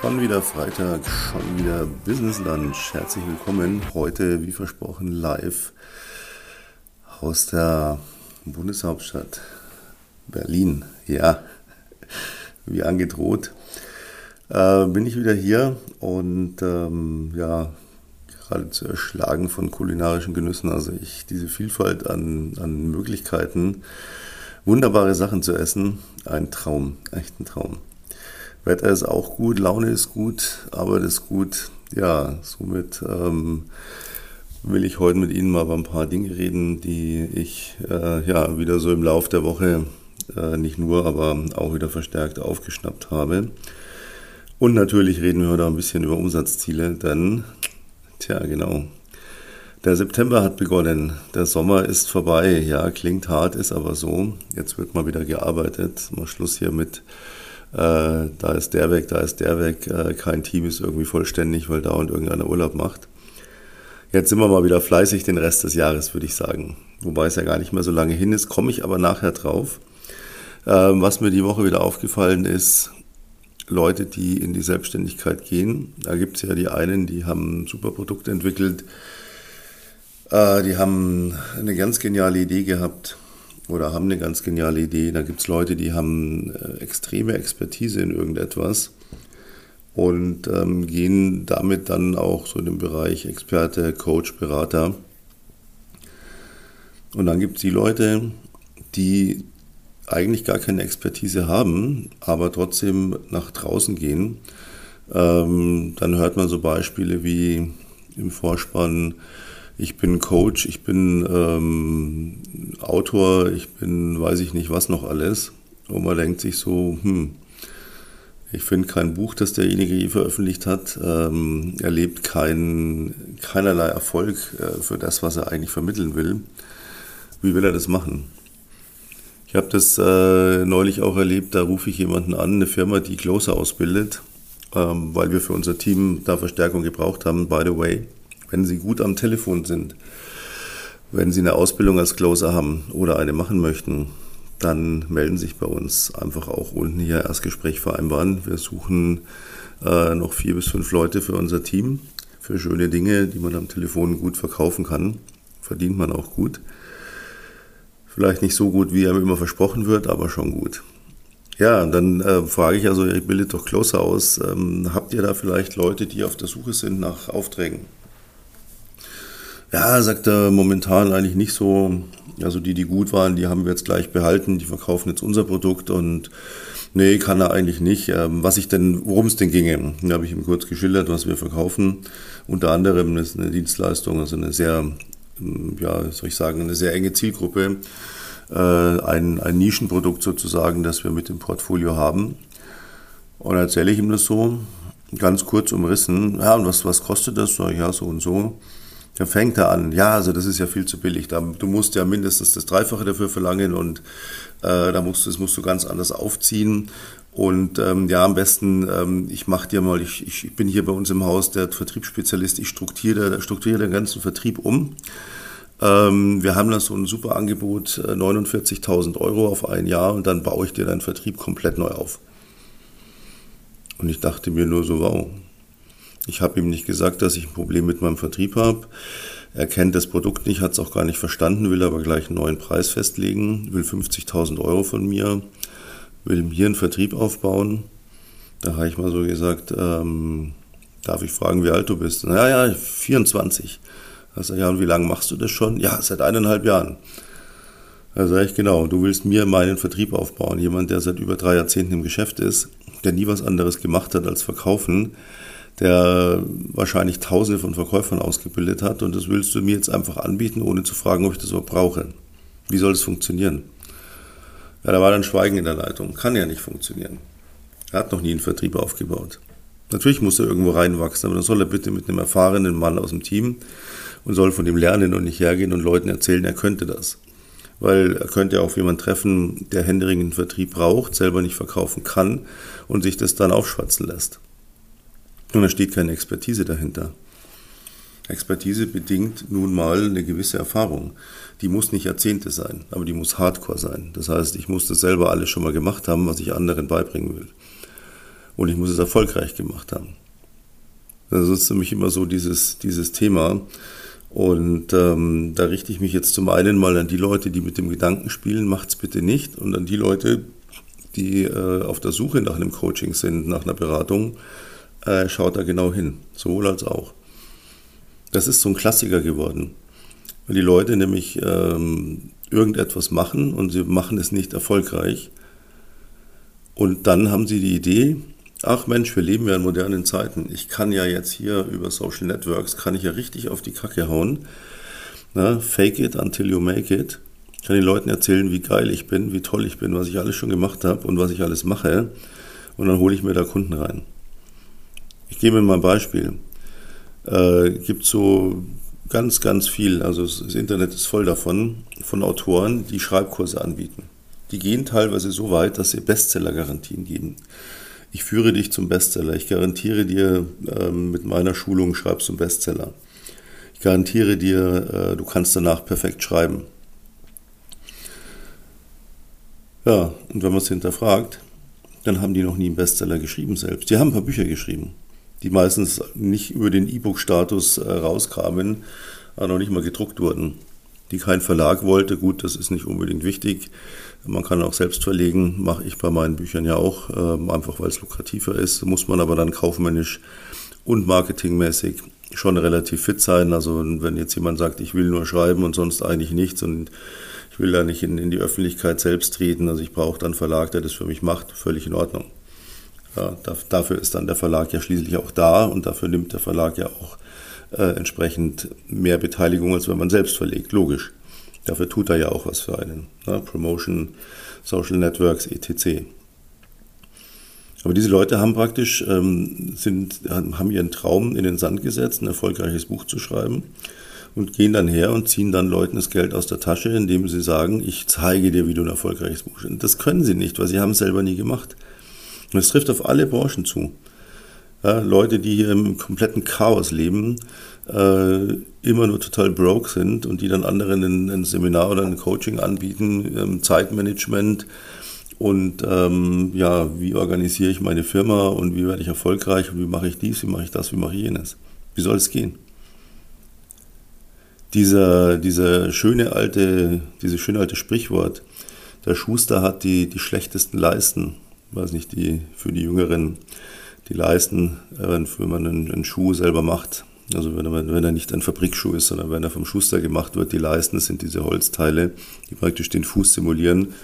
Schon wieder Freitag, schon wieder Business Lunch. Herzlich willkommen. Heute, wie versprochen, live aus der Bundeshauptstadt Berlin. Ja, wie angedroht, äh, bin ich wieder hier und ähm, ja, geradezu erschlagen von kulinarischen Genüssen. Also ich, diese Vielfalt an, an Möglichkeiten, wunderbare Sachen zu essen, ein Traum, echt ein Traum. Wetter ist auch gut, Laune ist gut, Arbeit ist gut. Ja, somit ähm, will ich heute mit Ihnen mal über ein paar Dinge reden, die ich äh, ja wieder so im Lauf der Woche äh, nicht nur, aber auch wieder verstärkt aufgeschnappt habe. Und natürlich reden wir heute ein bisschen über Umsatzziele, denn, tja, genau, der September hat begonnen, der Sommer ist vorbei. Ja, klingt hart, ist aber so. Jetzt wird mal wieder gearbeitet. Mal Schluss hier mit da ist der weg, da ist der weg, äh, kein Team ist irgendwie vollständig, weil da und irgendeiner Urlaub macht. Jetzt sind wir mal wieder fleißig den Rest des Jahres, würde ich sagen. Wobei es ja gar nicht mehr so lange hin ist, komme ich aber nachher drauf. Ähm, was mir die Woche wieder aufgefallen ist, Leute, die in die Selbstständigkeit gehen. Da gibt es ja die einen, die haben ein super Produkt entwickelt, äh, die haben eine ganz geniale Idee gehabt oder haben eine ganz geniale Idee. Da gibt es Leute, die haben äh, extreme Expertise in irgendetwas und ähm, gehen damit dann auch so in den Bereich Experte, Coach, Berater. Und dann gibt es die Leute, die eigentlich gar keine Expertise haben, aber trotzdem nach draußen gehen. Ähm, dann hört man so Beispiele wie im Vorspann, ich bin Coach, ich bin ähm, Autor, ich bin weiß ich nicht was noch alles. Und man denkt sich so, hm, ich finde kein Buch, das derjenige je veröffentlicht hat, ähm, erlebt kein, keinerlei Erfolg äh, für das, was er eigentlich vermitteln will. Wie will er das machen? Ich habe das äh, neulich auch erlebt, da rufe ich jemanden an, eine Firma, die Closer ausbildet, ähm, weil wir für unser Team da Verstärkung gebraucht haben, by the way wenn Sie gut am Telefon sind, wenn Sie eine Ausbildung als Closer haben oder eine machen möchten, dann melden Sie sich bei uns. Einfach auch unten hier Erstgespräch vereinbaren. Wir suchen äh, noch vier bis fünf Leute für unser Team, für schöne Dinge, die man am Telefon gut verkaufen kann. Verdient man auch gut. Vielleicht nicht so gut, wie einem immer versprochen wird, aber schon gut. Ja, dann äh, frage ich also, ihr bildet doch Closer aus. Ähm, habt ihr da vielleicht Leute, die auf der Suche sind nach Aufträgen? Ja, sagt er momentan eigentlich nicht so. Also die, die gut waren, die haben wir jetzt gleich behalten, die verkaufen jetzt unser Produkt und nee, kann er eigentlich nicht. Ähm, was ich denn, worum es denn ginge, da habe ich ihm kurz geschildert, was wir verkaufen. Unter anderem ist eine Dienstleistung, also eine sehr, ähm, ja, soll ich sagen, eine sehr enge Zielgruppe. Äh, ein, ein Nischenprodukt sozusagen, das wir mit dem Portfolio haben. Und erzähle ich ihm das so, ganz kurz umrissen. Ja, und was, was kostet das? Ja, so und so. Dann fängt er an, ja, also das ist ja viel zu billig. Du musst ja mindestens das Dreifache dafür verlangen und äh, da musst du, das musst du ganz anders aufziehen. Und ähm, ja, am besten, ähm, ich mache dir mal, ich, ich bin hier bei uns im Haus der Vertriebsspezialist, ich strukturiere, strukturiere den ganzen Vertrieb um. Ähm, wir haben da so ein super Angebot, 49.000 äh, Euro auf ein Jahr und dann baue ich dir deinen Vertrieb komplett neu auf. Und ich dachte mir nur so, wow, ich habe ihm nicht gesagt, dass ich ein Problem mit meinem Vertrieb habe. Er kennt das Produkt nicht, hat es auch gar nicht verstanden, will aber gleich einen neuen Preis festlegen, will 50.000 Euro von mir, will hier einen Vertrieb aufbauen. Da habe ich mal so gesagt, ähm, darf ich fragen, wie alt du bist? Naja, ja, 24. Da sage ich, ja, und wie lange machst du das schon? Ja, seit eineinhalb Jahren. Da sage ich, genau, du willst mir meinen Vertrieb aufbauen. Jemand, der seit über drei Jahrzehnten im Geschäft ist, der nie was anderes gemacht hat als verkaufen, der wahrscheinlich Tausende von Verkäufern ausgebildet hat und das willst du mir jetzt einfach anbieten, ohne zu fragen, ob ich das überhaupt brauche. Wie soll das funktionieren? Ja, da war dann Schweigen in der Leitung. Kann ja nicht funktionieren. Er hat noch nie einen Vertrieb aufgebaut. Natürlich muss er irgendwo reinwachsen, aber dann soll er bitte mit einem erfahrenen Mann aus dem Team und soll von dem lernen und nicht hergehen und Leuten erzählen, er könnte das. Weil er könnte ja auch jemanden treffen, der händeringenden Vertrieb braucht, selber nicht verkaufen kann und sich das dann aufschwatzen lässt. Und da steht keine Expertise dahinter. Expertise bedingt nun mal eine gewisse Erfahrung. Die muss nicht Jahrzehnte sein, aber die muss hardcore sein. Das heißt, ich muss das selber alles schon mal gemacht haben, was ich anderen beibringen will. und ich muss es erfolgreich gemacht haben. Das ist für mich immer so dieses, dieses Thema. Und ähm, da richte ich mich jetzt zum einen mal an die Leute, die mit dem Gedanken spielen, macht's bitte nicht, und an die Leute, die äh, auf der Suche nach einem Coaching sind, nach einer Beratung, äh, schaut da genau hin, sowohl als auch. Das ist so ein Klassiker geworden, weil die Leute nämlich ähm, irgendetwas machen und sie machen es nicht erfolgreich. Und dann haben sie die Idee, ach Mensch, wir leben ja in modernen Zeiten. Ich kann ja jetzt hier über Social Networks, kann ich ja richtig auf die Kacke hauen. Na, fake it until you make it. Ich kann den Leuten erzählen, wie geil ich bin, wie toll ich bin, was ich alles schon gemacht habe und was ich alles mache. Und dann hole ich mir da Kunden rein. Ich gebe mal ein Beispiel. Äh, gibt so ganz, ganz viel, also das Internet ist voll davon, von Autoren, die Schreibkurse anbieten. Die gehen teilweise so weit, dass sie Bestseller-Garantien geben ich führe dich zum Bestseller. Ich garantiere dir, ähm, mit meiner Schulung schreibst du einen Bestseller. Ich garantiere dir, äh, du kannst danach perfekt schreiben. Ja, und wenn man es hinterfragt, dann haben die noch nie einen Bestseller geschrieben selbst. Die haben ein paar Bücher geschrieben, die meistens nicht über den E-Book-Status äh, rauskamen, aber noch nicht mal gedruckt wurden. Die kein Verlag wollte, gut, das ist nicht unbedingt wichtig. Man kann auch selbst verlegen, mache ich bei meinen Büchern ja auch, äh, einfach weil es lukrativer ist. Muss man aber dann kaufmännisch und marketingmäßig schon relativ fit sein. Also wenn jetzt jemand sagt, ich will nur schreiben und sonst eigentlich nichts und ich will da nicht in, in die Öffentlichkeit selbst treten, also ich brauche dann einen Verlag, der das für mich macht, völlig in Ordnung. Ja, dafür ist dann der Verlag ja schließlich auch da und dafür nimmt der Verlag ja auch äh, entsprechend mehr Beteiligung, als wenn man selbst verlegt, logisch. Dafür tut er ja auch was für einen. Ne? Promotion, Social Networks, etc. Aber diese Leute haben praktisch, ähm, sind, haben ihren Traum in den Sand gesetzt, ein erfolgreiches Buch zu schreiben und gehen dann her und ziehen dann Leuten das Geld aus der Tasche, indem sie sagen, ich zeige dir, wie du ein erfolgreiches Buch schreibst. Das können sie nicht, weil sie haben es selber nie gemacht. Und es trifft auf alle Branchen zu. Ja, Leute, die hier im kompletten Chaos leben, äh, immer nur total broke sind und die dann anderen ein, ein Seminar oder ein Coaching anbieten, ähm, Zeitmanagement und ähm, ja, wie organisiere ich meine Firma und wie werde ich erfolgreich und wie mache ich dies, wie mache ich das, wie mache ich jenes. Wie soll es gehen? Dieser, dieser schöne alte, dieses schöne alte Sprichwort, der Schuster hat die, die schlechtesten Leisten, weiß nicht, die für die Jüngeren, die Leisten, äh, wenn man einen, Schuh selber macht, also wenn er, wenn er nicht ein Fabrikschuh ist, sondern wenn er vom Schuster gemacht wird, die Leisten, sind diese Holzteile, die praktisch den Fuß simulieren,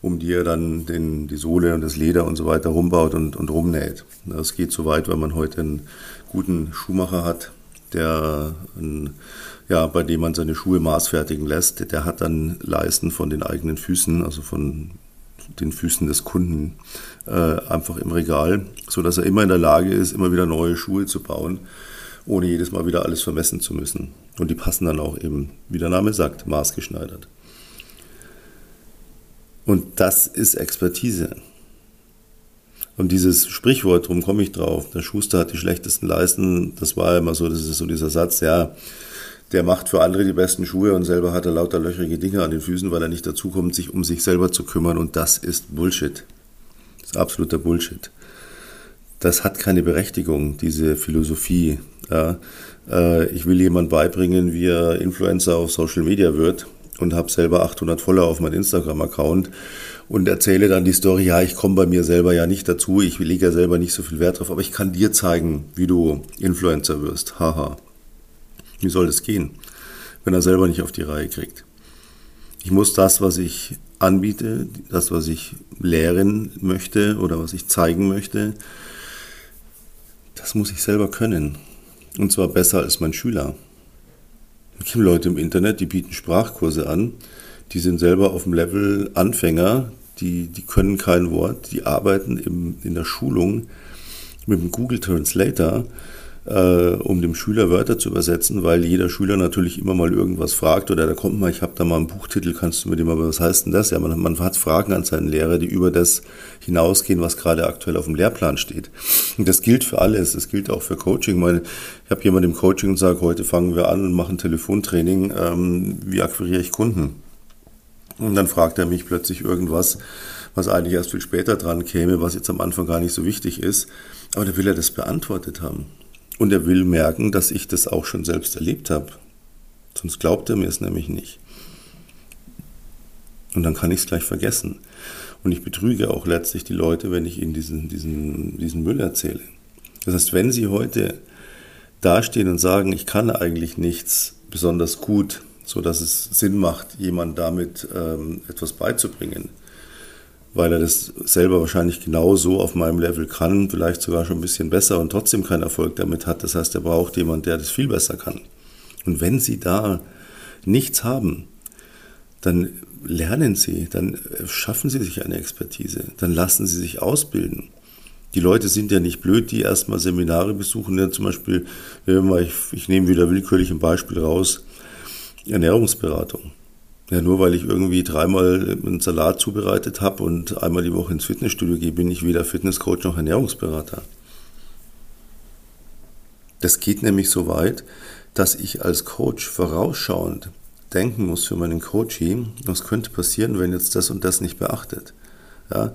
um die er dann den, die Sohle und das Leder und so weiter rumbaut und, und rumnäht. Das geht so weit, weil man heute einen guten Schuhmacher hat, der, ja, bei dem man seine Schuhe maßfertigen lässt. Der hat dann Leisten von den eigenen Füßen, also von den Füßen des Kunden, äh, einfach im Regal, so dass er immer in der Lage ist, immer wieder neue Schuhe zu bauen ohne jedes Mal wieder alles vermessen zu müssen. Und die passen dann auch eben, wie der Name sagt, maßgeschneidert. Und das ist Expertise. Und dieses Sprichwort, darum komme ich drauf, der Schuster hat die schlechtesten Leisten, das war immer so, das ist so dieser Satz, ja, der macht für andere die besten Schuhe und selber hat er lauter löchrige Dinge an den Füßen, weil er nicht dazukommt, sich um sich selber zu kümmern. Und das ist Bullshit. Das ist absoluter Bullshit. Das hat keine Berechtigung, diese Philosophie, ja, äh, ich will jemand beibringen, wie er Influencer auf Social Media wird und habe selber 800 Follower auf meinem Instagram-Account und erzähle dann die Story, ja, ich komme bei mir selber ja nicht dazu, ich lege ja selber nicht so viel Wert drauf, aber ich kann dir zeigen, wie du Influencer wirst. Haha. Wie soll das gehen, wenn er selber nicht auf die Reihe kriegt? Ich muss das, was ich anbiete, das, was ich lehren möchte oder was ich zeigen möchte, das muss ich selber können. Und zwar besser als mein Schüler. Es gibt Leute im Internet, die bieten Sprachkurse an, die sind selber auf dem Level Anfänger, die, die können kein Wort, die arbeiten im, in der Schulung mit dem Google Translator äh, um dem Schüler Wörter zu übersetzen, weil jeder Schüler natürlich immer mal irgendwas fragt oder da kommt mal, ich habe da mal einen Buchtitel, kannst du mit dem aber, was heißt denn das? Ja, man, man hat Fragen an seinen Lehrer, die über das hinausgehen, was gerade aktuell auf dem Lehrplan steht. Und das gilt für alles, das gilt auch für Coaching. Meine, ich habe jemand im Coaching und sage, heute fangen wir an und machen Telefontraining, ähm, wie akquiriere ich Kunden? Und dann fragt er mich plötzlich irgendwas, was eigentlich erst viel später dran käme, was jetzt am Anfang gar nicht so wichtig ist. Aber da will er das beantwortet haben. Und er will merken, dass ich das auch schon selbst erlebt habe. Sonst glaubt er mir es nämlich nicht. Und dann kann ich es gleich vergessen. Und ich betrüge auch letztlich die Leute, wenn ich ihnen diesen, diesen, diesen Müll erzähle. Das heißt, wenn sie heute dastehen und sagen, ich kann eigentlich nichts besonders gut, so dass es Sinn macht, jemand damit ähm, etwas beizubringen, weil er das selber wahrscheinlich genauso auf meinem Level kann, vielleicht sogar schon ein bisschen besser und trotzdem keinen Erfolg damit hat. Das heißt, er braucht jemanden, der das viel besser kann. Und wenn Sie da nichts haben, dann lernen Sie, dann schaffen Sie sich eine Expertise, dann lassen Sie sich ausbilden. Die Leute sind ja nicht blöd, die erstmal Seminare besuchen. Ja, zum Beispiel, ich, ich nehme wieder willkürlich ein Beispiel raus, Ernährungsberatung. Ja, nur weil ich irgendwie dreimal einen Salat zubereitet habe und einmal die Woche ins Fitnessstudio gehe, bin ich weder Fitnesscoach noch Ernährungsberater. Das geht nämlich so weit, dass ich als Coach vorausschauend denken muss für meinen Coaching, was könnte passieren, wenn jetzt das und das nicht beachtet. Ja,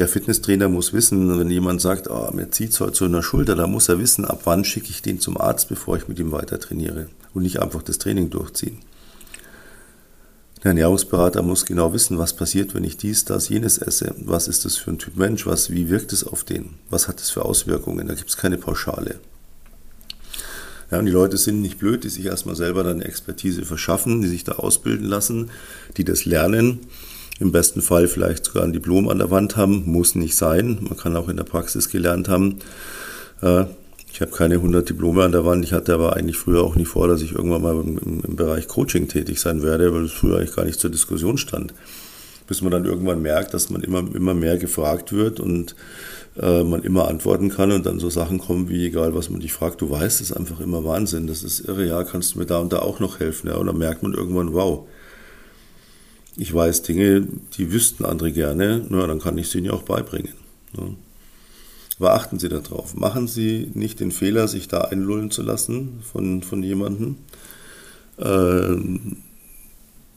der Fitnesstrainer muss wissen, wenn jemand sagt, oh, mir zieht es heute in der Schulter, da muss er wissen, ab wann schicke ich den zum Arzt, bevor ich mit ihm weiter trainiere und nicht einfach das Training durchziehen. Der Ernährungsberater muss genau wissen, was passiert, wenn ich dies, das, jenes esse. Was ist das für ein Typ Mensch? Was, wie wirkt es auf den? Was hat es für Auswirkungen? Da gibt es keine Pauschale. Ja, und die Leute sind nicht blöd, die sich erstmal selber dann Expertise verschaffen, die sich da ausbilden lassen, die das lernen. Im besten Fall vielleicht sogar ein Diplom an der Wand haben, muss nicht sein. Man kann auch in der Praxis gelernt haben. Ich habe keine 100 Diplome an der Wand. Ich hatte aber eigentlich früher auch nie vor, dass ich irgendwann mal im, im Bereich Coaching tätig sein werde, weil es früher eigentlich gar nicht zur Diskussion stand. Bis man dann irgendwann merkt, dass man immer, immer mehr gefragt wird und äh, man immer antworten kann und dann so Sachen kommen wie, egal was man dich fragt, du weißt, ist einfach immer Wahnsinn. Das ist irre, ja, kannst du mir da und da auch noch helfen. Ja? Und dann merkt man irgendwann, wow, ich weiß Dinge, die wüssten andere gerne, na, dann kann ich sie ihnen ja auch beibringen. Ja? Aber achten Sie darauf. Machen Sie nicht den Fehler, sich da einlullen zu lassen von, von jemandem. Ähm,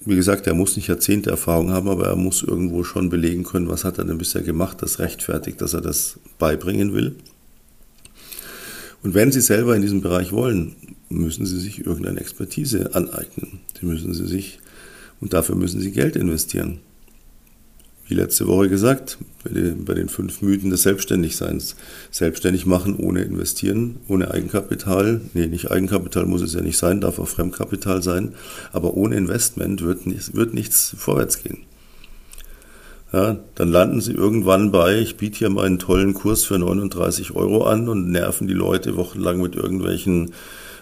wie gesagt, er muss nicht Jahrzehnte Erfahrung haben, aber er muss irgendwo schon belegen können, was hat er denn bisher gemacht, das rechtfertigt, dass er das beibringen will. Und wenn Sie selber in diesem Bereich wollen, müssen Sie sich irgendeine Expertise aneignen. Die müssen Sie sich, und dafür müssen Sie Geld investieren wie letzte Woche gesagt, bei den fünf Mythen des Selbstständigseins. Selbstständig machen ohne investieren, ohne Eigenkapital. Nee, nicht Eigenkapital muss es ja nicht sein, darf auch Fremdkapital sein. Aber ohne Investment wird, wird nichts vorwärts gehen. Ja, dann landen sie irgendwann bei, ich biete hier meinen tollen Kurs für 39 Euro an und nerven die Leute wochenlang mit irgendwelchen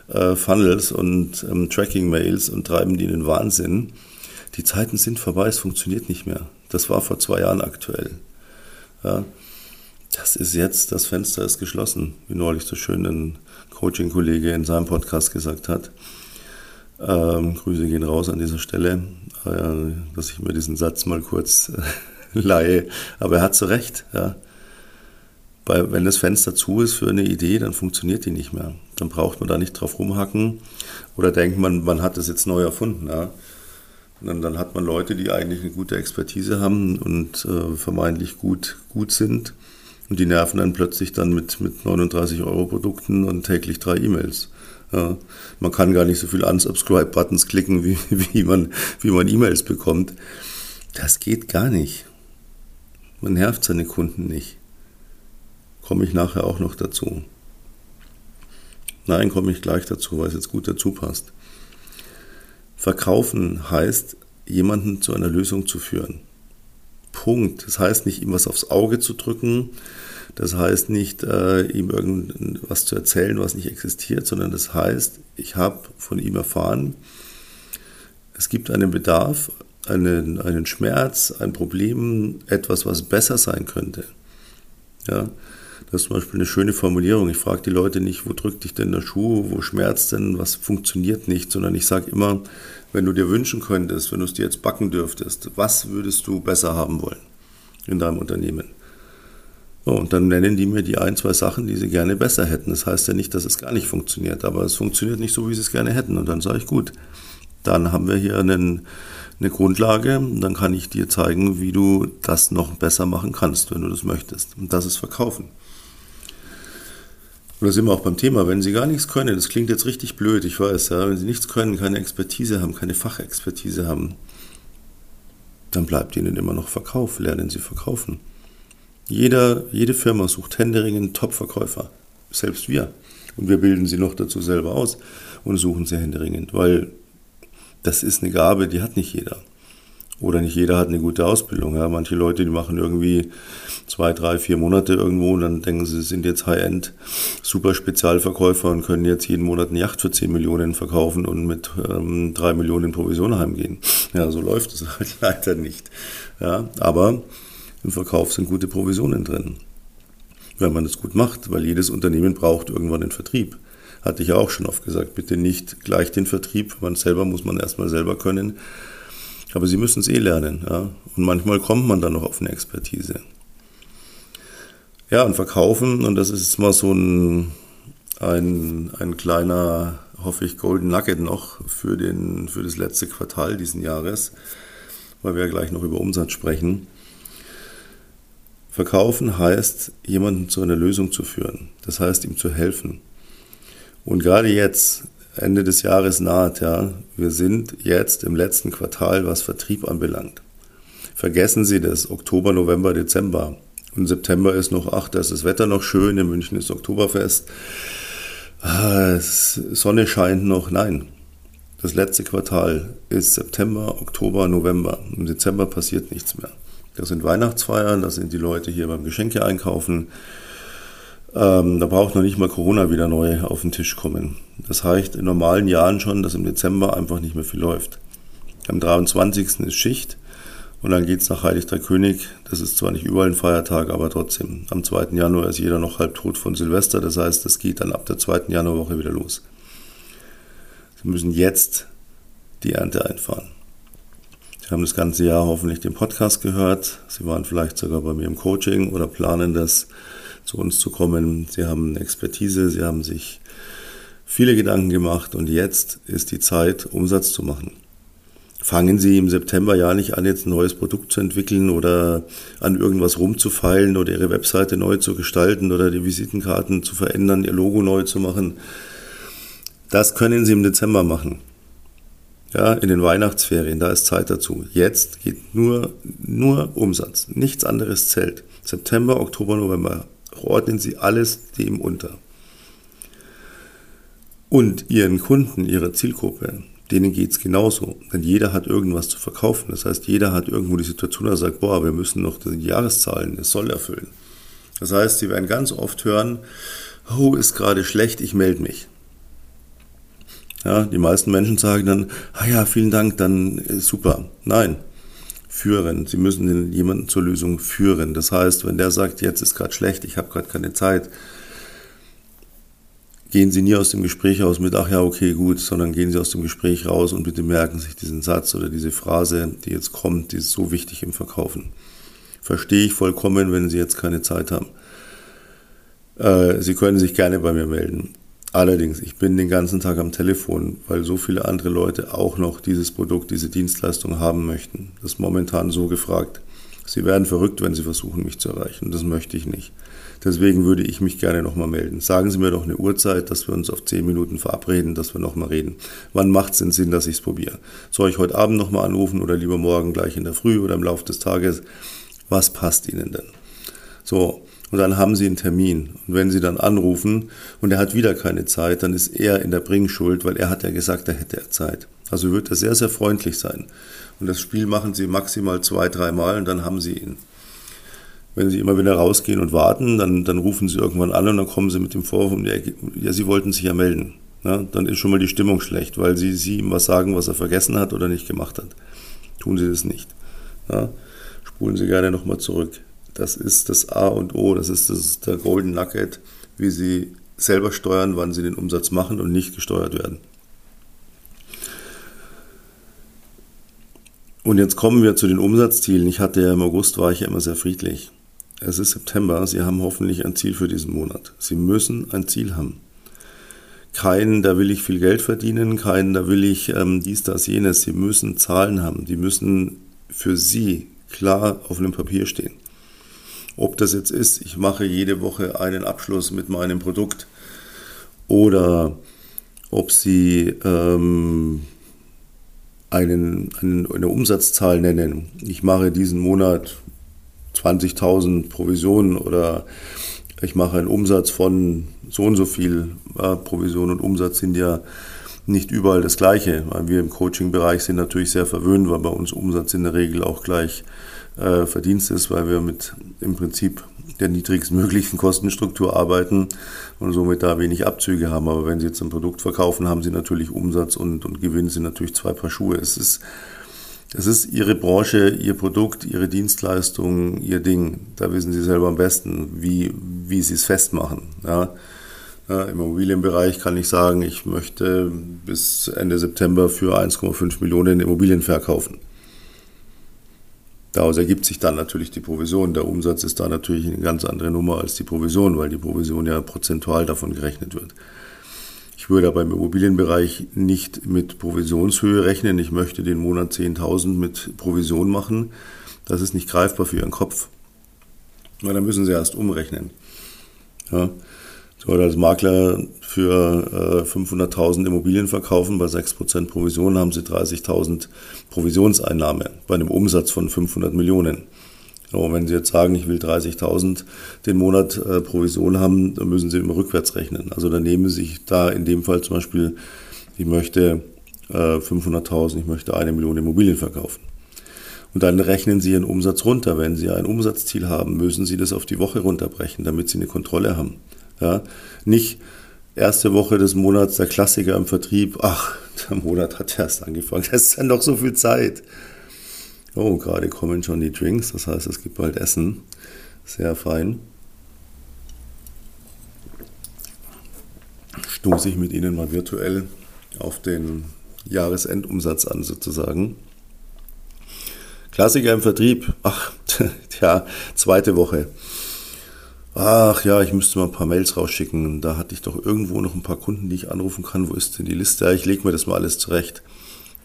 äh, Funnels und ähm, Tracking-Mails und treiben die in den Wahnsinn. Die Zeiten sind vorbei, es funktioniert nicht mehr. Das war vor zwei Jahren aktuell. Ja, das ist jetzt, das Fenster ist geschlossen, wie neulich so schön ein Coaching-Kollege in seinem Podcast gesagt hat. Ähm, Grüße gehen raus an dieser Stelle, äh, dass ich mir diesen Satz mal kurz äh, leihe. Aber er hat so recht. Ja. Weil, wenn das Fenster zu ist für eine Idee, dann funktioniert die nicht mehr. Dann braucht man da nicht drauf rumhacken oder denkt man, man hat es jetzt neu erfunden. Ja. Dann, dann, hat man Leute, die eigentlich eine gute Expertise haben und äh, vermeintlich gut, gut sind. Und die nerven dann plötzlich dann mit, mit 39 Euro Produkten und täglich drei E-Mails. Ja, man kann gar nicht so viel Unsubscribe-Buttons klicken, wie, wie man wie man E-Mails bekommt. Das geht gar nicht. Man nervt seine Kunden nicht. Komme ich nachher auch noch dazu. Nein, komme ich gleich dazu, weil es jetzt gut dazu passt. Verkaufen heißt, jemanden zu einer Lösung zu führen. Punkt. Das heißt nicht, ihm was aufs Auge zu drücken. Das heißt nicht, äh, ihm irgendwas zu erzählen, was nicht existiert, sondern das heißt, ich habe von ihm erfahren, es gibt einen Bedarf, einen, einen Schmerz, ein Problem, etwas, was besser sein könnte. Ja, das ist zum Beispiel eine schöne Formulierung. Ich frage die Leute nicht, wo drückt dich denn der Schuh, wo schmerzt denn, was funktioniert nicht, sondern ich sage immer, wenn du dir wünschen könntest, wenn du es dir jetzt backen dürftest, was würdest du besser haben wollen in deinem Unternehmen? So, und dann nennen die mir die ein, zwei Sachen, die sie gerne besser hätten. Das heißt ja nicht, dass es gar nicht funktioniert, aber es funktioniert nicht so, wie sie es gerne hätten. Und dann sage ich, gut, dann haben wir hier einen, eine Grundlage. Dann kann ich dir zeigen, wie du das noch besser machen kannst, wenn du das möchtest. Und das ist Verkaufen. Und da sind wir auch beim Thema, wenn Sie gar nichts können, das klingt jetzt richtig blöd, ich weiß, ja, wenn Sie nichts können, keine Expertise haben, keine Fachexpertise haben, dann bleibt Ihnen immer noch Verkauf, lernen Sie verkaufen. Jeder, jede Firma sucht händeringend Top-Verkäufer, selbst wir. Und wir bilden sie noch dazu selber aus und suchen sie händeringend, weil das ist eine Gabe, die hat nicht jeder. Oder nicht jeder hat eine gute Ausbildung. Ja. Manche Leute, die machen irgendwie zwei, drei, vier Monate irgendwo und dann denken sie, sind jetzt High-End, super Spezialverkäufer und können jetzt jeden Monat eine Yacht für 10 Millionen verkaufen und mit ähm, 3 Millionen Provision heimgehen. Ja, so läuft es halt leider nicht. Ja, aber im Verkauf sind gute Provisionen drin. Wenn man das gut macht, weil jedes Unternehmen braucht irgendwann den Vertrieb. Hatte ich ja auch schon oft gesagt, bitte nicht gleich den Vertrieb, man selber muss man erstmal selber können aber sie müssen es eh lernen. Ja? Und manchmal kommt man dann noch auf eine Expertise. Ja, und verkaufen, und das ist jetzt mal so ein, ein, ein kleiner, hoffe ich, Golden Nugget noch für, den, für das letzte Quartal diesen Jahres, weil wir ja gleich noch über Umsatz sprechen. Verkaufen heißt, jemanden zu einer Lösung zu führen. Das heißt, ihm zu helfen. Und gerade jetzt, Ende des Jahres naht, ja. Wir sind jetzt im letzten Quartal, was Vertrieb anbelangt. Vergessen Sie das, Oktober, November, Dezember. Und September ist noch, ach, da ist das Wetter noch schön, in München ist Oktoberfest. Ah, Sonne scheint noch. Nein, das letzte Quartal ist September, Oktober, November. Im Dezember passiert nichts mehr. Das sind Weihnachtsfeiern, da sind die Leute hier beim Geschenke einkaufen. Ähm, da braucht noch nicht mal Corona wieder neu auf den Tisch kommen. Das heißt in normalen Jahren schon, dass im Dezember einfach nicht mehr viel läuft. Am 23. ist Schicht und dann geht es nach Heilig Drei König. Das ist zwar nicht überall ein Feiertag, aber trotzdem. Am 2. Januar ist jeder noch halb tot von Silvester. Das heißt, das geht dann ab der 2. Januarwoche wieder los. Sie müssen jetzt die Ernte einfahren. Sie haben das ganze Jahr hoffentlich den Podcast gehört. Sie waren vielleicht sogar bei mir im Coaching oder planen das zu uns zu kommen. Sie haben Expertise, sie haben sich viele Gedanken gemacht und jetzt ist die Zeit, Umsatz zu machen. Fangen Sie im September ja nicht an, jetzt ein neues Produkt zu entwickeln oder an irgendwas rumzufeilen oder Ihre Webseite neu zu gestalten oder die Visitenkarten zu verändern, Ihr Logo neu zu machen. Das können Sie im Dezember machen. Ja, in den Weihnachtsferien, da ist Zeit dazu. Jetzt geht nur, nur Umsatz. Nichts anderes zählt. September, Oktober, November ordnen Sie alles dem unter. Und Ihren Kunden, Ihrer Zielgruppe, denen geht es genauso. Denn jeder hat irgendwas zu verkaufen. Das heißt, jeder hat irgendwo die Situation, da sagt, boah, wir müssen noch die Jahreszahlen, das soll erfüllen. Das heißt, Sie werden ganz oft hören, oh, ist gerade schlecht, ich melde mich. Ja, die meisten Menschen sagen dann, ah ja, vielen Dank, dann ist super. Nein, führen. Sie müssen jemanden zur Lösung führen. Das heißt, wenn der sagt, jetzt ist gerade schlecht, ich habe gerade keine Zeit, gehen Sie nie aus dem Gespräch raus mit, ach ja, okay, gut, sondern gehen Sie aus dem Gespräch raus und bitte merken sich diesen Satz oder diese Phrase, die jetzt kommt, die ist so wichtig im Verkaufen. Verstehe ich vollkommen, wenn Sie jetzt keine Zeit haben. Äh, Sie können sich gerne bei mir melden. Allerdings, ich bin den ganzen Tag am Telefon, weil so viele andere Leute auch noch dieses Produkt, diese Dienstleistung haben möchten. Das ist momentan so gefragt. Sie werden verrückt, wenn Sie versuchen, mich zu erreichen. Das möchte ich nicht. Deswegen würde ich mich gerne nochmal melden. Sagen Sie mir doch eine Uhrzeit, dass wir uns auf zehn Minuten verabreden, dass wir nochmal reden. Wann macht es denn Sinn, dass ich es probiere? Soll ich heute Abend nochmal anrufen oder lieber morgen gleich in der Früh oder im Laufe des Tages? Was passt Ihnen denn? So, und dann haben Sie einen Termin. Und wenn Sie dann anrufen und er hat wieder keine Zeit, dann ist er in der Bringschuld, weil er hat ja gesagt, er hätte er Zeit. Also wird er sehr, sehr freundlich sein. Und das Spiel machen Sie maximal zwei, dreimal und dann haben Sie ihn. Wenn Sie immer wieder rausgehen und warten, dann, dann rufen Sie irgendwann an und dann kommen Sie mit dem Vorwurf um ja, Sie wollten sich ja melden. Ja, dann ist schon mal die Stimmung schlecht, weil Sie, Sie ihm was sagen, was er vergessen hat oder nicht gemacht hat. Tun Sie das nicht. Ja, spulen Sie gerne nochmal zurück. Das ist das A und O, das ist, das der Golden Nugget, wie Sie selber steuern, wann Sie den Umsatz machen und nicht gesteuert werden. Und jetzt kommen wir zu den Umsatzzielen. Ich hatte ja im August war ich ja immer sehr friedlich. Es ist September, Sie haben hoffentlich ein Ziel für diesen Monat. Sie müssen ein Ziel haben. kein, da will ich viel Geld verdienen, kein, da will ich ähm, dies, das, jenes. Sie müssen Zahlen haben, die müssen für Sie klar auf einem Papier stehen. Ob das jetzt ist, ich mache jede Woche einen Abschluss mit meinem Produkt oder ob Sie ähm, einen, einen, eine Umsatzzahl nennen. Ich mache diesen Monat 20.000 Provisionen oder ich mache einen Umsatz von so und so viel. Ja, Provision und Umsatz sind ja nicht überall das Gleiche. Weil wir im Coaching-Bereich sind natürlich sehr verwöhnt, weil bei uns Umsatz in der Regel auch gleich äh, Verdienst ist, weil wir mit im Prinzip der niedrigstmöglichen Kostenstruktur arbeiten und somit da wenig Abzüge haben. Aber wenn Sie jetzt ein Produkt verkaufen, haben Sie natürlich Umsatz und, und Gewinn sind natürlich zwei Paar Schuhe. Es ist, es ist Ihre Branche, Ihr Produkt, Ihre Dienstleistung, Ihr Ding. Da wissen Sie selber am besten, wie, wie Sie es festmachen. Ja. Ja, Im Immobilienbereich kann ich sagen, ich möchte bis Ende September für 1,5 Millionen Immobilien verkaufen. Daraus ergibt sich dann natürlich die Provision. Der Umsatz ist da natürlich eine ganz andere Nummer als die Provision, weil die Provision ja prozentual davon gerechnet wird. Ich würde aber im Immobilienbereich nicht mit Provisionshöhe rechnen. Ich möchte den Monat 10.000 mit Provision machen. Das ist nicht greifbar für Ihren Kopf. Weil dann müssen Sie erst umrechnen. Ja. So, als Makler für äh, 500.000 Immobilien verkaufen, bei 6% Provision haben Sie 30.000 Provisionseinnahme bei einem Umsatz von 500 Millionen. So, wenn Sie jetzt sagen, ich will 30.000 den Monat äh, Provision haben, dann müssen Sie immer rückwärts rechnen. Also dann nehmen Sie sich da in dem Fall zum Beispiel, ich möchte äh, 500.000, ich möchte eine Million Immobilien verkaufen. Und dann rechnen Sie Ihren Umsatz runter. Wenn Sie ein Umsatzziel haben, müssen Sie das auf die Woche runterbrechen, damit Sie eine Kontrolle haben. Ja, nicht erste Woche des Monats der Klassiker im Vertrieb. Ach, der Monat hat erst angefangen. Das ist ja noch so viel Zeit. Oh, gerade kommen schon die Drinks. Das heißt, es gibt bald Essen. Sehr fein. Stoße ich mit Ihnen mal virtuell auf den Jahresendumsatz an, sozusagen. Klassiker im Vertrieb. Ach, ja, zweite Woche. Ach ja, ich müsste mal ein paar Mails rausschicken. Da hatte ich doch irgendwo noch ein paar Kunden, die ich anrufen kann. Wo ist denn die Liste? Ja, ich lege mir das mal alles zurecht.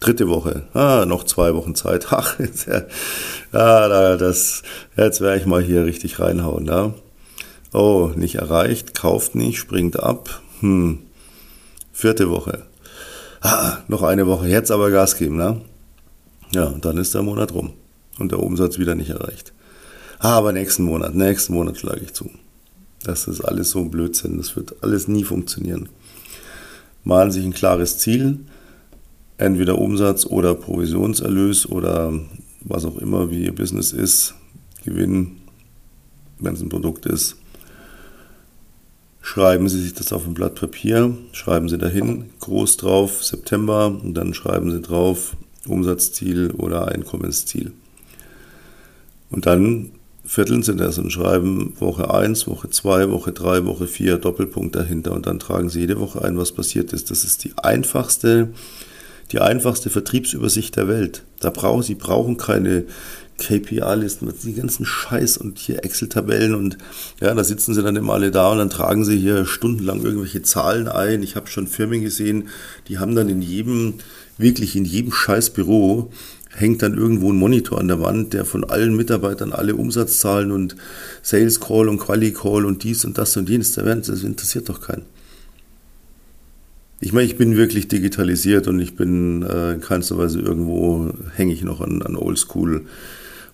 Dritte Woche. Ah, noch zwei Wochen Zeit. Ach, jetzt, ja, das, jetzt werde ich mal hier richtig reinhauen. Ja. Oh, nicht erreicht, kauft nicht, springt ab. Hm. Vierte Woche. Ah, noch eine Woche. Jetzt aber Gas geben, ne? Ja, dann ist der Monat rum. Und der Umsatz wieder nicht erreicht. Aber nächsten Monat, nächsten Monat schlage ich zu. Das ist alles so ein Blödsinn. Das wird alles nie funktionieren. Malen sich ein klares Ziel, entweder Umsatz oder Provisionserlös oder was auch immer, wie Ihr Business ist, Gewinn, wenn es ein Produkt ist. Schreiben Sie sich das auf ein Blatt Papier, schreiben Sie dahin, groß drauf, September, und dann schreiben Sie drauf Umsatzziel oder Einkommensziel. Und dann vierteln sie das und schreiben Woche 1, Woche 2, Woche 3, Woche 4, Doppelpunkt dahinter und dann tragen sie jede Woche ein, was passiert ist. Das ist die einfachste, die einfachste Vertriebsübersicht der Welt. Da brauchen sie brauchen keine KPI-Listen, die ganzen Scheiß und hier Excel-Tabellen und ja, da sitzen sie dann immer alle da und dann tragen sie hier stundenlang irgendwelche Zahlen ein. Ich habe schon Firmen gesehen, die haben dann in jedem, wirklich in jedem Scheißbüro hängt dann irgendwo ein Monitor an der Wand, der von allen Mitarbeitern alle Umsatzzahlen und Sales Call und Quali Call und dies und das und jenes, das interessiert doch keinen. Ich meine, ich bin wirklich digitalisiert und ich bin äh, in keinster Weise irgendwo, hänge ich noch an, an Oldschool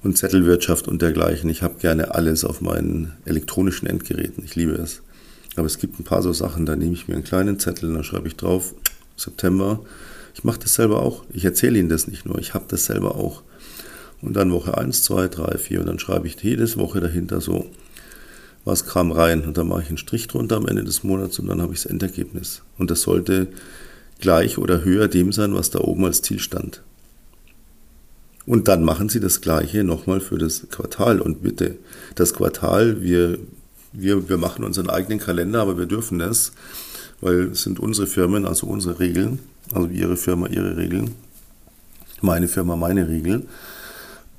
und Zettelwirtschaft und dergleichen. Ich habe gerne alles auf meinen elektronischen Endgeräten. Ich liebe es. Aber es gibt ein paar so Sachen, da nehme ich mir einen kleinen Zettel, da schreibe ich drauf, September ich mache das selber auch. Ich erzähle Ihnen das nicht nur, ich habe das selber auch. Und dann Woche 1, 2, 3, 4 und dann schreibe ich jedes Woche dahinter so, was kam rein. Und dann mache ich einen Strich drunter am Ende des Monats und dann habe ich das Endergebnis. Und das sollte gleich oder höher dem sein, was da oben als Ziel stand. Und dann machen Sie das Gleiche nochmal für das Quartal. Und bitte, das Quartal, wir, wir, wir machen unseren eigenen Kalender, aber wir dürfen das, weil es sind unsere Firmen, also unsere Regeln. Also Ihre Firma Ihre Regeln, meine Firma meine Regeln.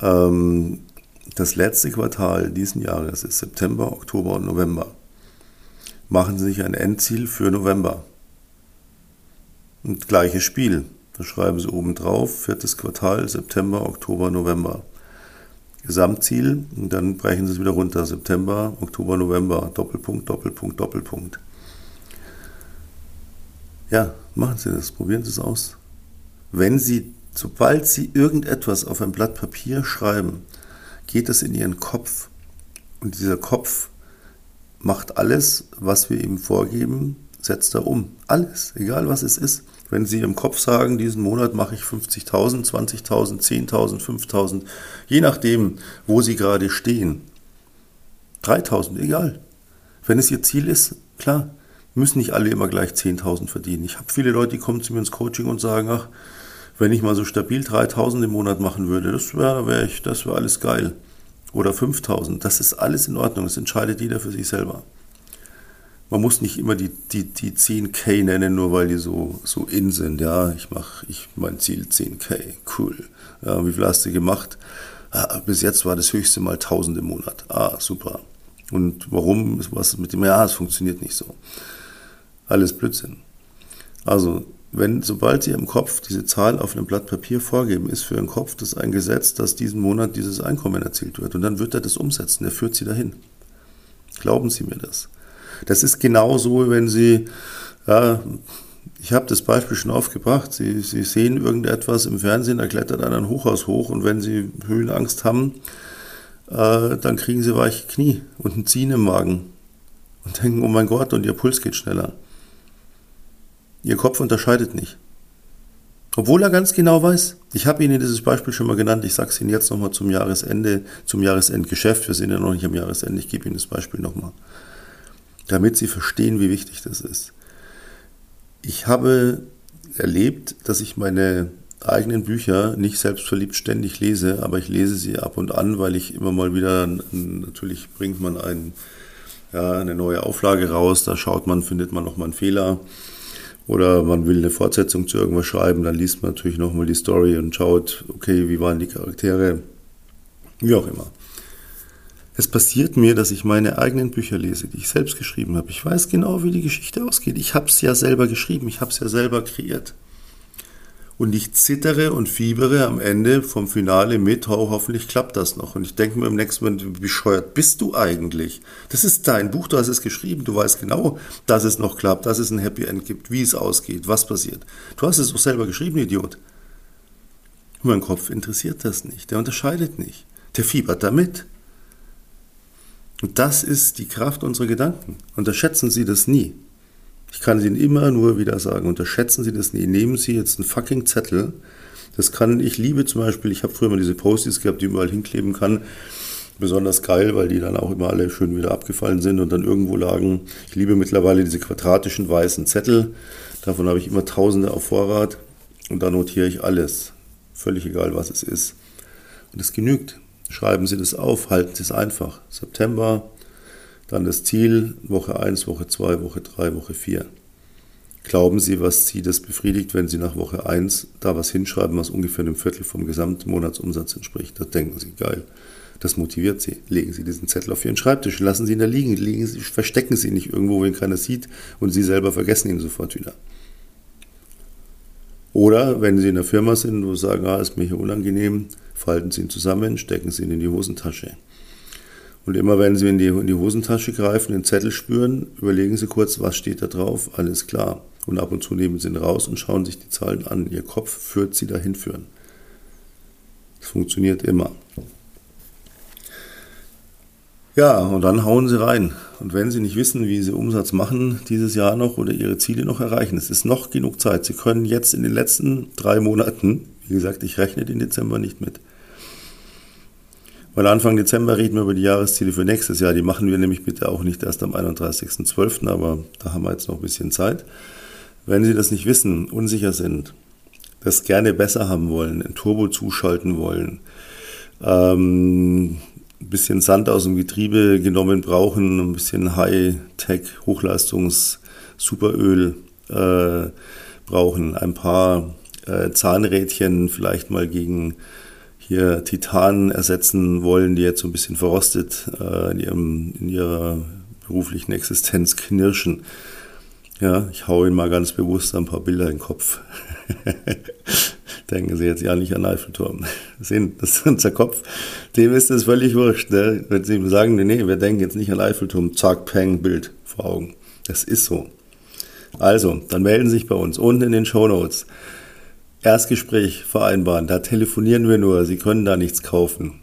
Ähm, das letzte Quartal diesen Jahres ist September, Oktober und November. Machen Sie sich ein Endziel für November. Und gleiches Spiel. Da schreiben Sie oben drauf, viertes Quartal, September, Oktober, November. Gesamtziel und dann brechen Sie es wieder runter. September, Oktober, November, Doppelpunkt, Doppelpunkt, Doppelpunkt. Ja, machen Sie das, probieren Sie es aus. Wenn Sie, sobald Sie irgendetwas auf ein Blatt Papier schreiben, geht es in Ihren Kopf. Und dieser Kopf macht alles, was wir ihm vorgeben, setzt er um. Alles, egal was es ist. Wenn Sie im Kopf sagen, diesen Monat mache ich 50.000, 20.000, 10.000, 5.000, je nachdem, wo Sie gerade stehen. 3.000, egal. Wenn es Ihr Ziel ist, klar, müssen nicht alle immer gleich 10.000 verdienen. Ich habe viele Leute, die kommen zu mir ins Coaching und sagen, ach, wenn ich mal so stabil 3.000 im Monat machen würde, das wäre wär ich, das wäre alles geil. Oder 5.000, das ist alles in Ordnung, das entscheidet jeder für sich selber man muss nicht immer die, die, die 10k nennen, nur weil die so, so in sind. Ja, ich mache ich, mein Ziel 10k, cool. Ja, wie viel hast du gemacht? Ah, bis jetzt war das höchste mal 1000 im Monat. Ah, super. Und warum? Was mit dem? Ja, es funktioniert nicht so. Alles Blödsinn. Also, wenn, sobald Sie im Kopf diese Zahl auf einem Blatt Papier vorgeben, ist für den Kopf das ein Gesetz, dass diesen Monat dieses Einkommen erzielt wird. Und dann wird er das umsetzen. Er führt Sie dahin. Glauben Sie mir das. Das ist genauso, wenn Sie, ja, ich habe das Beispiel schon aufgebracht, Sie, Sie sehen irgendetwas im Fernsehen, da klettert einer ein Hochhaus hoch und wenn Sie Höhenangst haben, äh, dann kriegen Sie weiche Knie und ein Ziehen im Magen und denken, oh mein Gott, und Ihr Puls geht schneller. Ihr Kopf unterscheidet nicht. Obwohl er ganz genau weiß, ich habe Ihnen dieses Beispiel schon mal genannt, ich sage es Ihnen jetzt nochmal zum Jahresende, zum Jahresendgeschäft, wir sind ja noch nicht am Jahresende, ich gebe Ihnen das Beispiel nochmal damit sie verstehen, wie wichtig das ist. Ich habe erlebt, dass ich meine eigenen Bücher nicht selbstverliebt ständig lese, aber ich lese sie ab und an, weil ich immer mal wieder, natürlich bringt man ein, ja, eine neue Auflage raus, da schaut man, findet man nochmal einen Fehler oder man will eine Fortsetzung zu irgendwas schreiben, dann liest man natürlich nochmal die Story und schaut, okay, wie waren die Charaktere, wie auch immer. Es passiert mir, dass ich meine eigenen Bücher lese, die ich selbst geschrieben habe. Ich weiß genau, wie die Geschichte ausgeht. Ich habe es ja selber geschrieben, ich habe es ja selber kreiert. Und ich zittere und fiebere am Ende vom Finale mit, oh, hoffentlich klappt das noch. Und ich denke mir im nächsten Moment, wie bescheuert bist du eigentlich? Das ist dein Buch, du hast es geschrieben, du weißt genau, dass es noch klappt, dass es ein Happy End gibt, wie es ausgeht, was passiert. Du hast es doch selber geschrieben, Idiot. Und mein Kopf interessiert das nicht, der unterscheidet nicht. Der fiebert damit. Und das ist die Kraft unserer Gedanken. Unterschätzen Sie das nie. Ich kann Ihnen immer nur wieder sagen, unterschätzen Sie das nie. Nehmen Sie jetzt einen fucking Zettel. Das kann, ich liebe zum Beispiel, ich habe früher mal diese Post-its gehabt, die überall hinkleben kann. Besonders geil, weil die dann auch immer alle schön wieder abgefallen sind und dann irgendwo lagen. Ich liebe mittlerweile diese quadratischen weißen Zettel. Davon habe ich immer tausende auf Vorrat. Und da notiere ich alles. Völlig egal, was es ist. Und es genügt. Schreiben Sie das auf, halten Sie es einfach. September, dann das Ziel, Woche 1, Woche 2, Woche 3, Woche 4. Glauben Sie, was Sie das befriedigt, wenn Sie nach Woche 1 da was hinschreiben, was ungefähr einem Viertel vom Gesamtmonatsumsatz entspricht? Da denken Sie, geil. Das motiviert Sie. Legen Sie diesen Zettel auf Ihren Schreibtisch, lassen Sie ihn da liegen, liegen Sie, verstecken Sie ihn nicht irgendwo, wo ihn keiner sieht und Sie selber vergessen ihn sofort wieder. Oder wenn Sie in der Firma sind, wo Sie sagen, ah, ist mir hier unangenehm, falten Sie ihn zusammen, stecken Sie ihn in die Hosentasche. Und immer wenn Sie in die, in die Hosentasche greifen, den Zettel spüren, überlegen Sie kurz, was steht da drauf, alles klar. Und ab und zu nehmen Sie ihn raus und schauen sich die Zahlen an. Ihr Kopf führt Sie dahin führen. Das funktioniert immer. Ja, und dann hauen Sie rein. Und wenn Sie nicht wissen, wie Sie Umsatz machen dieses Jahr noch oder Ihre Ziele noch erreichen, es ist noch genug Zeit. Sie können jetzt in den letzten drei Monaten, wie gesagt, ich rechne den Dezember nicht mit, weil Anfang Dezember reden wir über die Jahresziele für nächstes Jahr. Die machen wir nämlich bitte auch nicht erst am 31.12., aber da haben wir jetzt noch ein bisschen Zeit. Wenn Sie das nicht wissen, unsicher sind, das gerne besser haben wollen, ein Turbo zuschalten wollen, ähm, ein bisschen Sand aus dem Getriebe genommen brauchen, ein bisschen High-Tech, Hochleistungs-Superöl äh, brauchen, ein paar äh, Zahnrädchen vielleicht mal gegen hier Titan ersetzen wollen, die jetzt so ein bisschen verrostet äh, in, ihrem, in ihrer beruflichen Existenz knirschen. Ja, ich hau Ihnen mal ganz bewusst ein paar Bilder in den Kopf. Denken Sie jetzt ja nicht an Eiffelturm. Sehen, das ist unser Kopf. Dem ist es völlig wurscht. Ne? Wenn Sie sagen, nee, nee, wir denken jetzt nicht an Eiffelturm, zack, peng, Bild vor Augen. Das ist so. Also, dann melden Sie sich bei uns unten in den Show Notes. Erstgespräch vereinbaren. Da telefonieren wir nur. Sie können da nichts kaufen.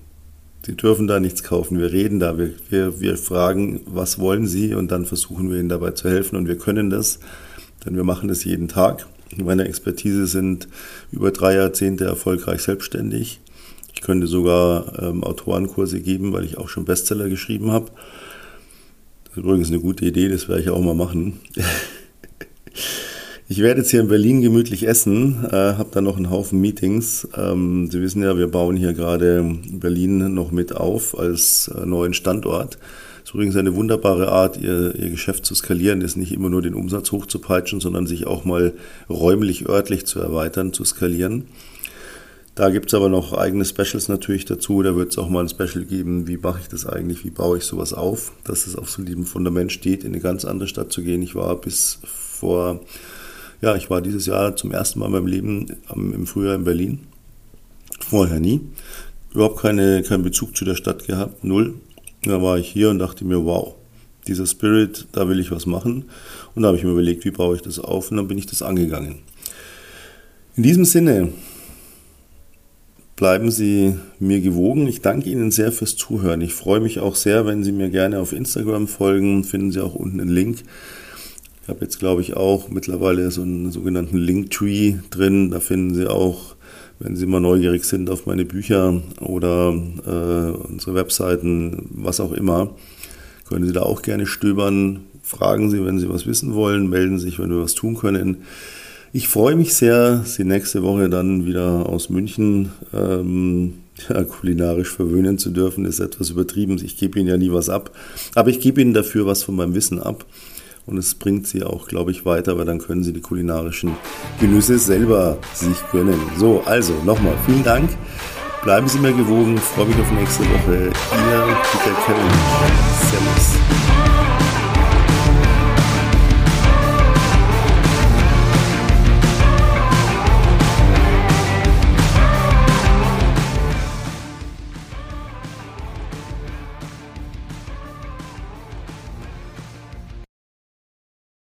Sie dürfen da nichts kaufen. Wir reden da. Wir, wir, wir fragen, was wollen Sie? Und dann versuchen wir Ihnen dabei zu helfen. Und wir können das, denn wir machen das jeden Tag. Meine Expertise sind über drei Jahrzehnte erfolgreich selbstständig. Ich könnte sogar ähm, Autorenkurse geben, weil ich auch schon Bestseller geschrieben habe. Übrigens eine gute Idee, das werde ich auch mal machen. Ich werde jetzt hier in Berlin gemütlich essen, äh, habe dann noch einen Haufen Meetings. Ähm, Sie wissen ja, wir bauen hier gerade Berlin noch mit auf als äh, neuen Standort. Das ist übrigens eine wunderbare Art, ihr, ihr Geschäft zu skalieren, ist nicht immer nur den Umsatz hochzupeitschen, sondern sich auch mal räumlich, örtlich zu erweitern, zu skalieren. Da gibt es aber noch eigene Specials natürlich dazu. Da wird es auch mal ein Special geben, wie mache ich das eigentlich, wie baue ich sowas auf, dass es auf solidem Fundament steht, in eine ganz andere Stadt zu gehen. Ich war bis vor ja, ich war dieses Jahr zum ersten Mal in meinem Leben im Frühjahr in Berlin. Vorher nie. Überhaupt keine, keinen Bezug zu der Stadt gehabt, null. Da war ich hier und dachte mir, wow, dieser Spirit, da will ich was machen. Und da habe ich mir überlegt, wie baue ich das auf und dann bin ich das angegangen. In diesem Sinne, bleiben Sie mir gewogen. Ich danke Ihnen sehr fürs Zuhören. Ich freue mich auch sehr, wenn Sie mir gerne auf Instagram folgen. Finden Sie auch unten einen Link. Ich habe jetzt, glaube ich, auch mittlerweile so einen sogenannten Linktree drin. Da finden Sie auch, wenn Sie mal neugierig sind auf meine Bücher oder äh, unsere Webseiten, was auch immer, können Sie da auch gerne stöbern. Fragen Sie, wenn Sie was wissen wollen, melden Sie sich, wenn wir was tun können. Ich freue mich sehr, Sie nächste Woche dann wieder aus München ähm, ja, kulinarisch verwöhnen zu dürfen. Das ist etwas übertrieben. Ich gebe Ihnen ja nie was ab. Aber ich gebe Ihnen dafür was von meinem Wissen ab und es bringt sie auch, glaube ich, weiter, weil dann können sie die kulinarischen Genüsse selber sich gönnen. So, also nochmal vielen Dank. Bleiben Sie mir gewogen. freue mich auf nächste Woche. Ihr Peter Kevin. Servus.